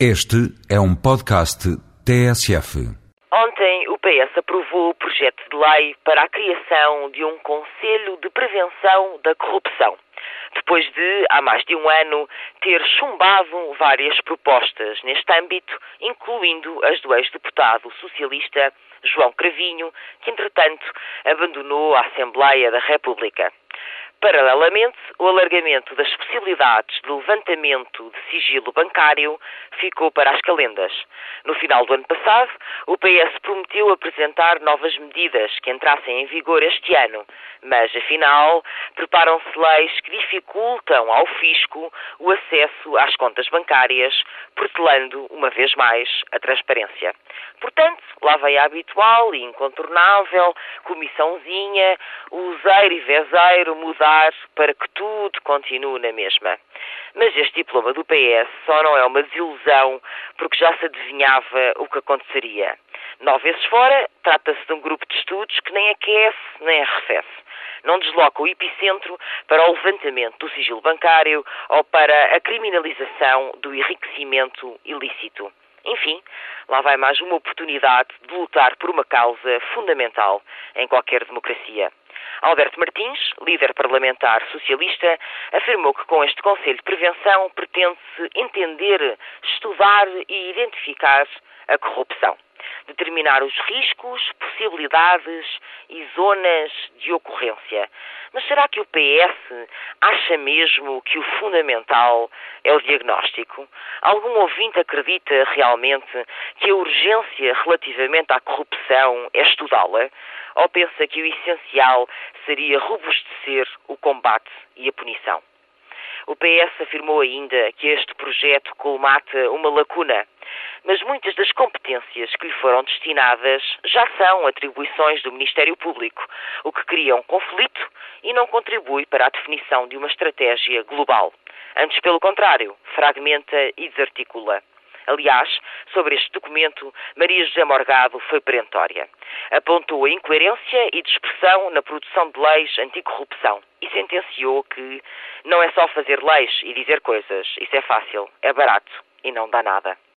Este é um podcast TSF. Ontem o PS aprovou o projeto de lei para a criação de um Conselho de Prevenção da Corrupção. Depois de, há mais de um ano, ter chumbado várias propostas neste âmbito, incluindo as do ex-deputado socialista João Cravinho, que entretanto abandonou a Assembleia da República. Paralelamente, o alargamento das possibilidades de levantamento de sigilo bancário ficou para as calendas. No final do ano passado, o PS prometeu apresentar novas medidas que entrassem em vigor este ano, mas afinal preparam-se leis que dificultam ao fisco o acesso às contas bancárias, protelando uma vez mais a transparência. Portanto, lá vai a habitual e incontornável comissãozinha, useiro e vezeiro mudar para que tudo continue na mesma. Mas este diploma do PS só não é uma desilusão porque já se adivinhava o que aconteceria. Nove vezes fora, trata-se de um grupo de estudos que nem aquece nem arrefece. Não desloca o epicentro para o levantamento do sigilo bancário ou para a criminalização do enriquecimento ilícito. Enfim, lá vai mais uma oportunidade de lutar por uma causa fundamental em qualquer democracia. Alberto Martins, líder parlamentar socialista, afirmou que com este Conselho de Prevenção pretende-se entender, estudar e identificar a corrupção determinar os riscos, possibilidades e zonas de ocorrência. Mas será que o PS acha mesmo que o fundamental é o diagnóstico? Algum ouvinte acredita realmente que a urgência relativamente à corrupção é estudá-la? Ou pensa que o essencial seria robustecer o combate e a punição? O PS afirmou ainda que este projeto colmata uma lacuna mas muitas das competências que lhe foram destinadas já são atribuições do Ministério Público, o que cria um conflito e não contribui para a definição de uma estratégia global. Antes, pelo contrário, fragmenta e desarticula. Aliás, sobre este documento, Maria José Morgado foi perentória. Apontou a incoerência e dispersão na produção de leis anticorrupção e sentenciou que não é só fazer leis e dizer coisas, isso é fácil, é barato e não dá nada.